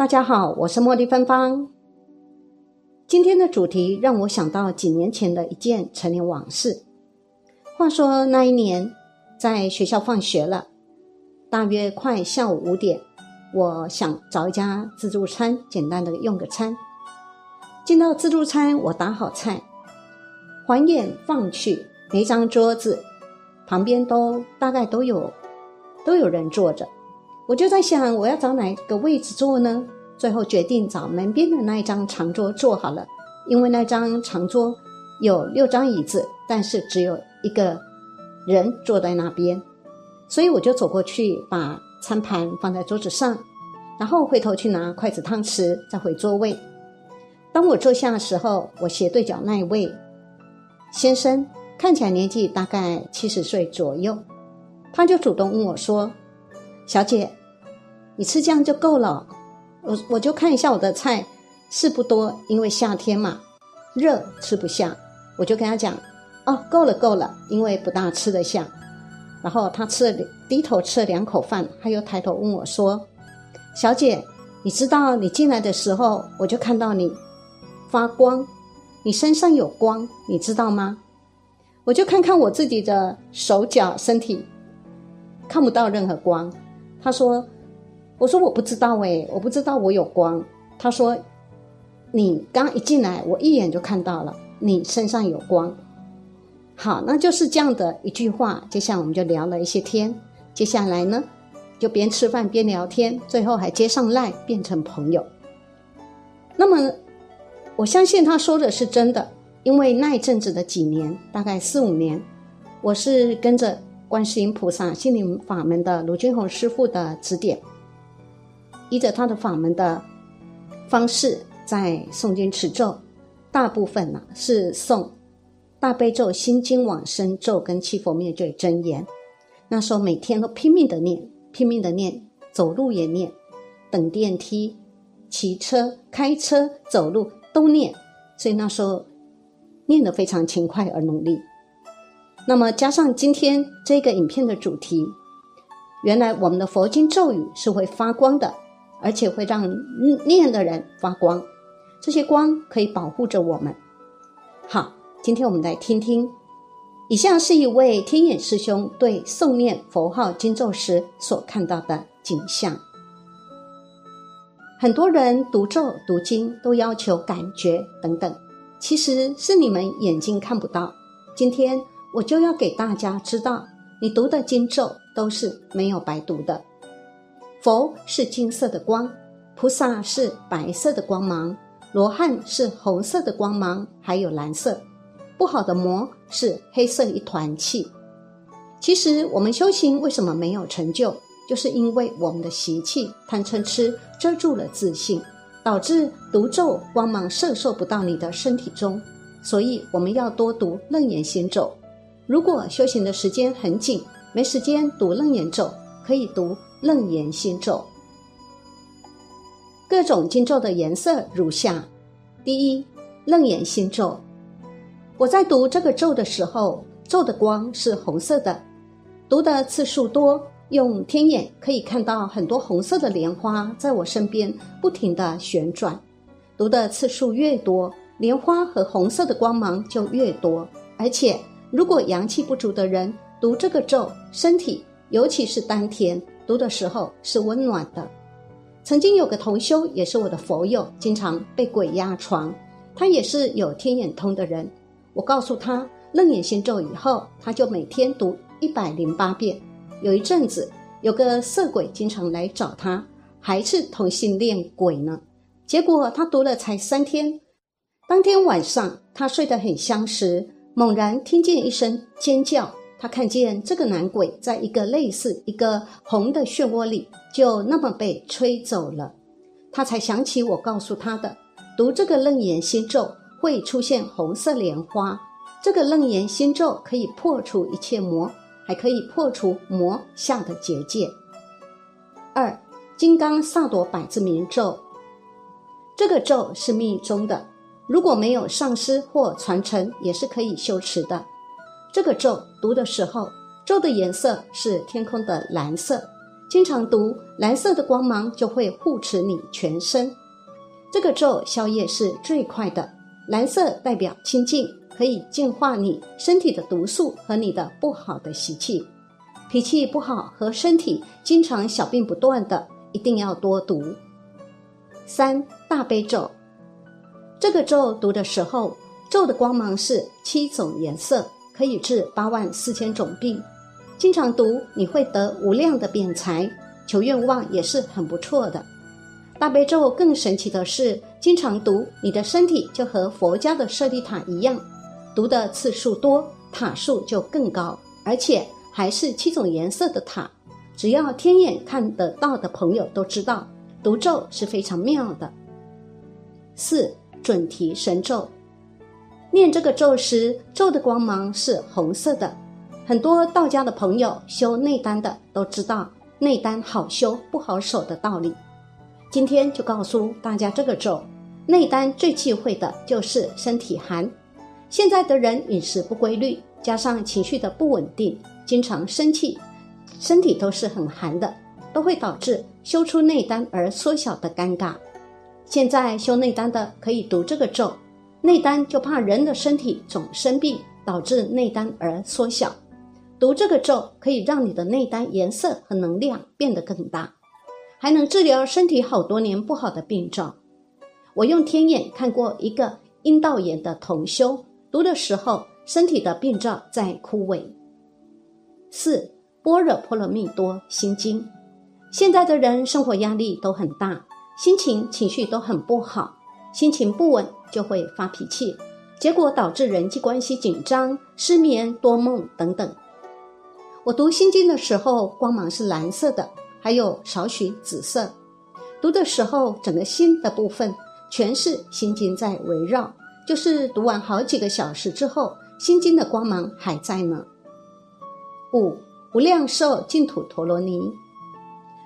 大家好，我是茉莉芬芳。今天的主题让我想到几年前的一件陈年往事。话说那一年，在学校放学了，大约快下午五点，我想找一家自助餐，简单的用个餐。进到自助餐，我打好菜，环眼放去，每张桌子旁边都大概都有都有人坐着。我就在想，我要找哪个位置坐呢？最后决定找门边的那一张长桌坐好了，因为那张长桌有六张椅子，但是只有一个人坐在那边，所以我就走过去把餐盘放在桌子上，然后回头去拿筷子、汤匙，再回座位。当我坐下的时候，我斜对角那一位先生看起来年纪大概七十岁左右，他就主动问我说：“小姐。”你吃这样就够了，我我就看一下我的菜是不多，因为夏天嘛，热吃不下，我就跟他讲，哦，够了够了，因为不大吃得下。然后他吃了低头吃了两口饭，他又抬头问我说：“小姐，你知道你进来的时候，我就看到你发光，你身上有光，你知道吗？”我就看看我自己的手脚身体，看不到任何光。他说。我说我不知道哎，我不知道我有光。他说，你刚一进来，我一眼就看到了你身上有光。好，那就是这样的一句话。接下来我们就聊了一些天。接下来呢，就边吃饭边聊天，最后还接上赖，变成朋友。那么，我相信他说的是真的，因为那一阵子的几年，大概四五年，我是跟着观世音菩萨心灵法门的卢俊宏师傅的指点。依着他的法门的方式在诵经持咒，大部分呢是诵大悲咒、心经、往生咒跟七佛灭罪真言。那时候每天都拼命的念，拼命的念，走路也念，等电梯、骑车、开车、走路都念。所以那时候念得非常勤快而努力。那么加上今天这个影片的主题，原来我们的佛经咒语是会发光的。而且会让念的人发光，这些光可以保护着我们。好，今天我们来听听，以下是一位天眼师兄对诵念佛号经咒时所看到的景象。很多人读咒读经都要求感觉等等，其实是你们眼睛看不到。今天我就要给大家知道，你读的经咒都是没有白读的。佛是金色的光，菩萨是白色的光芒，罗汉是红色的光芒，还有蓝色。不好的魔是黑色一团气。其实我们修行为什么没有成就，就是因为我们的习气贪嗔痴遮住了自信，导致毒咒光芒射受不到你的身体中。所以我们要多读楞严心咒。如果修行的时间很紧，没时间读楞严咒，可以读。楞严心咒，各种经咒的颜色如下：第一，楞严心咒。我在读这个咒的时候，咒的光是红色的，读的次数多，用天眼可以看到很多红色的莲花在我身边不停的旋转。读的次数越多，莲花和红色的光芒就越多。而且，如果阳气不足的人读这个咒，身体尤其是丹田。读的时候是温暖的。曾经有个同修，也是我的佛友，经常被鬼压床。他也是有天眼通的人。我告诉他楞严心咒以后，他就每天读一百零八遍。有一阵子，有个色鬼经常来找他，还是同性恋鬼呢。结果他读了才三天，当天晚上他睡得很香时，猛然听见一声尖叫。他看见这个男鬼在一个类似一个红的漩涡里，就那么被吹走了。他才想起我告诉他的，读这个楞严心咒会出现红色莲花。这个楞严心咒可以破除一切魔，还可以破除魔下的结界。二金刚萨埵百字明咒，这个咒是密宗的，如果没有上师或传承，也是可以修持的。这个咒读的时候，咒的颜色是天空的蓝色，经常读蓝色的光芒就会护持你全身。这个咒消业是最快的，蓝色代表清净，可以净化你身体的毒素和你的不好的习气。脾气不好和身体经常小病不断的，一定要多读。三大悲咒，这个咒读的时候，咒的光芒是七种颜色，可以治八万四千种病。经常读，你会得无量的辩财，求愿望也是很不错的。大悲咒更神奇的是，经常读，你的身体就和佛家的舍利塔一样，读的次数多，塔数就更高，而且还是七种颜色的塔。只要天眼看得到的朋友都知道，读咒是非常妙的。四准提神咒，念这个咒时，咒的光芒是红色的。很多道家的朋友修内丹的都知道内丹好修不好守的道理。今天就告诉大家这个咒，内丹最忌讳的就是身体寒。现在的人饮食不规律，加上情绪的不稳定，经常生气，身体都是很寒的，都会导致修出内丹而缩小的尴尬。现在修内丹的可以读这个咒，内丹就怕人的身体总生病，导致内丹而缩小。读这个咒可以让你的内丹颜色和能量变得更大，还能治疗身体好多年不好的病症。我用天眼看过一个阴道炎的同修，读的时候身体的病症在枯萎。四般若波罗蜜多心经，现在的人生活压力都很大，心情情绪都很不好，心情不稳就会发脾气，结果导致人际关系紧张、失眠、多梦等等。我读心经的时候，光芒是蓝色的，还有少许紫色。读的时候，整个心的部分全是心经在围绕。就是读完好几个小时之后，心经的光芒还在呢。五无量寿净土陀罗尼，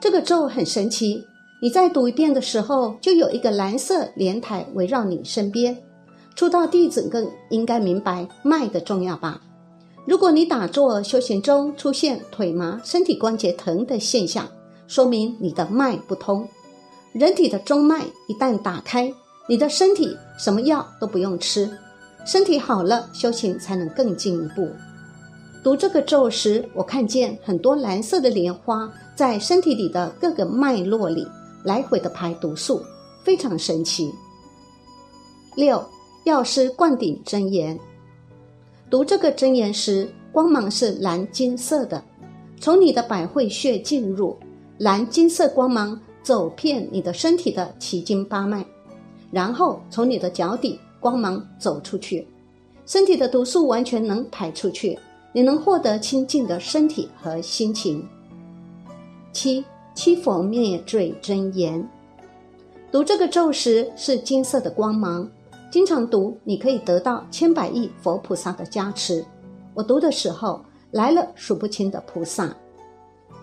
这个咒很神奇。你再读一遍的时候，就有一个蓝色莲台围绕你身边。出道弟子更应该明白脉的重要吧。如果你打坐修行中出现腿麻、身体关节疼的现象，说明你的脉不通。人体的中脉一旦打开，你的身体什么药都不用吃，身体好了，修行才能更进一步。读这个咒时，我看见很多蓝色的莲花在身体里的各个脉络里来回的排毒素，非常神奇。六药师灌顶真言。读这个真言时，光芒是蓝金色的，从你的百会穴进入，蓝金色光芒走遍你的身体的奇经八脉，然后从你的脚底光芒走出去，身体的毒素完全能排出去，你能获得清净的身体和心情。七七佛灭罪真言，读这个咒时是金色的光芒。经常读，你可以得到千百亿佛菩萨的加持。我读的时候来了数不清的菩萨。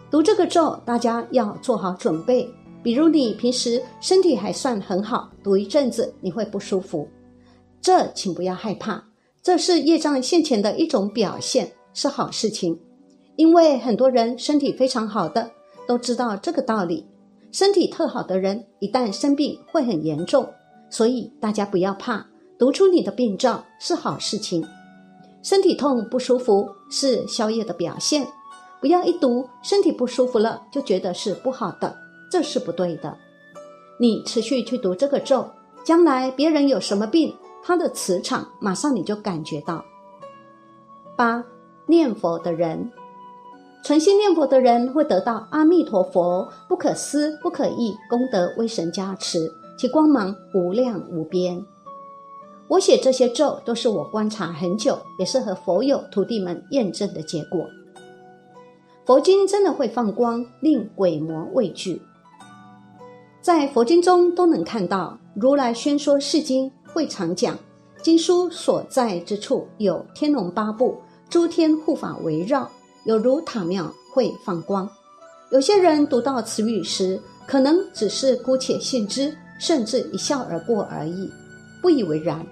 读这个咒，大家要做好准备。比如你平时身体还算很好，读一阵子你会不舒服，这请不要害怕，这是业障现前的一种表现，是好事情。因为很多人身体非常好的都知道这个道理，身体特好的人一旦生病会很严重。所以大家不要怕，读出你的病症是好事情。身体痛不舒服是宵夜的表现，不要一读身体不舒服了就觉得是不好的，这是不对的。你持续去读这个咒，将来别人有什么病，他的磁场马上你就感觉到。八念佛的人，诚心念佛的人会得到阿弥陀佛不可思不可议功德威神加持。其光芒无量无边。我写这些咒都是我观察很久，也是和佛友徒弟们验证的结果。佛经真的会放光，令鬼魔畏惧。在佛经中都能看到，如来宣说世经会常讲，经书所在之处有天龙八部、诸天护法围绕，有如塔庙会放光。有些人读到词语时，可能只是姑且信之。甚至一笑而过而已，不以为然。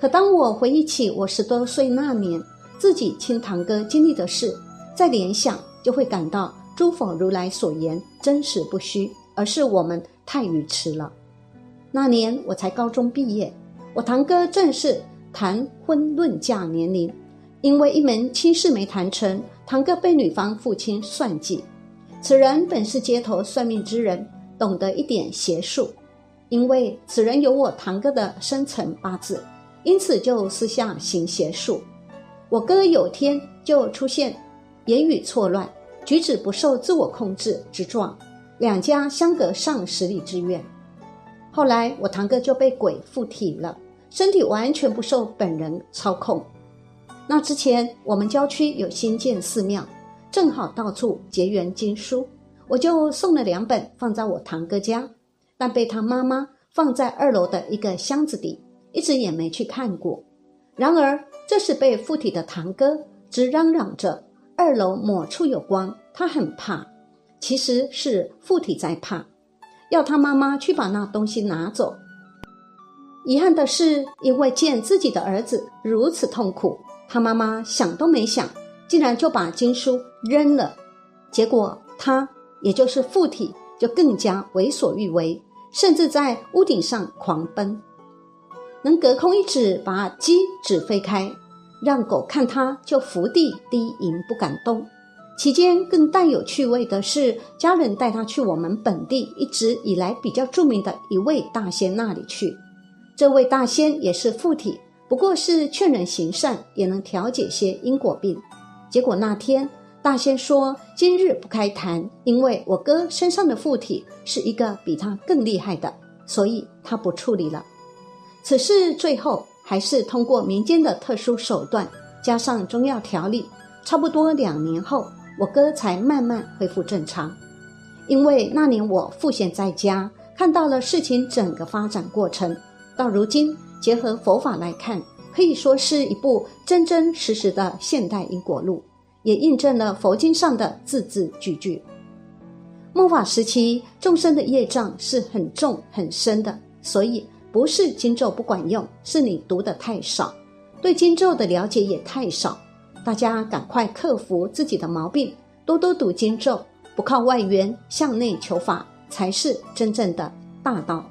可当我回忆起我十多岁那年自己亲堂哥经历的事，再联想，就会感到诸佛如来所言真实不虚，而是我们太愚痴了。那年我才高中毕业，我堂哥正是谈婚论嫁年龄，因为一门亲事没谈成，堂哥被女方父亲算计。此人本是街头算命之人，懂得一点邪术。因为此人有我堂哥的生辰八字，因此就私下行邪术。我哥有天就出现言语错乱、举止不受自我控制之状，两家相隔上十里之远。后来我堂哥就被鬼附体了，身体完全不受本人操控。那之前我们郊区有新建寺庙，正好到处结缘经书，我就送了两本放在我堂哥家。但被他妈妈放在二楼的一个箱子里，一直也没去看过。然而，这时被附体的堂哥直嚷嚷着：“二楼某处有光，他很怕。”其实是附体在怕，要他妈妈去把那东西拿走。遗憾的是，因为见自己的儿子如此痛苦，他妈妈想都没想，竟然就把经书扔了。结果他也就是附体，就更加为所欲为。甚至在屋顶上狂奔，能隔空一指把鸡指飞开，让狗看它就伏地低吟不敢动。期间更带有趣味的是，家人带他去我们本地一直以来比较著名的一位大仙那里去。这位大仙也是附体，不过是劝人行善，也能调解些因果病。结果那天。大仙说：“今日不开坛，因为我哥身上的附体是一个比他更厉害的，所以他不处理了。此事最后还是通过民间的特殊手段，加上中药调理，差不多两年后，我哥才慢慢恢复正常。因为那年我赋闲在家，看到了事情整个发展过程，到如今结合佛法来看，可以说是一部真真实实的现代因果录。”也印证了佛经上的字字句句。末法时期，众生的业障是很重很深的，所以不是经咒不管用，是你读的太少，对经咒的了解也太少。大家赶快克服自己的毛病，多多读经咒，不靠外援，向内求法，才是真正的大道。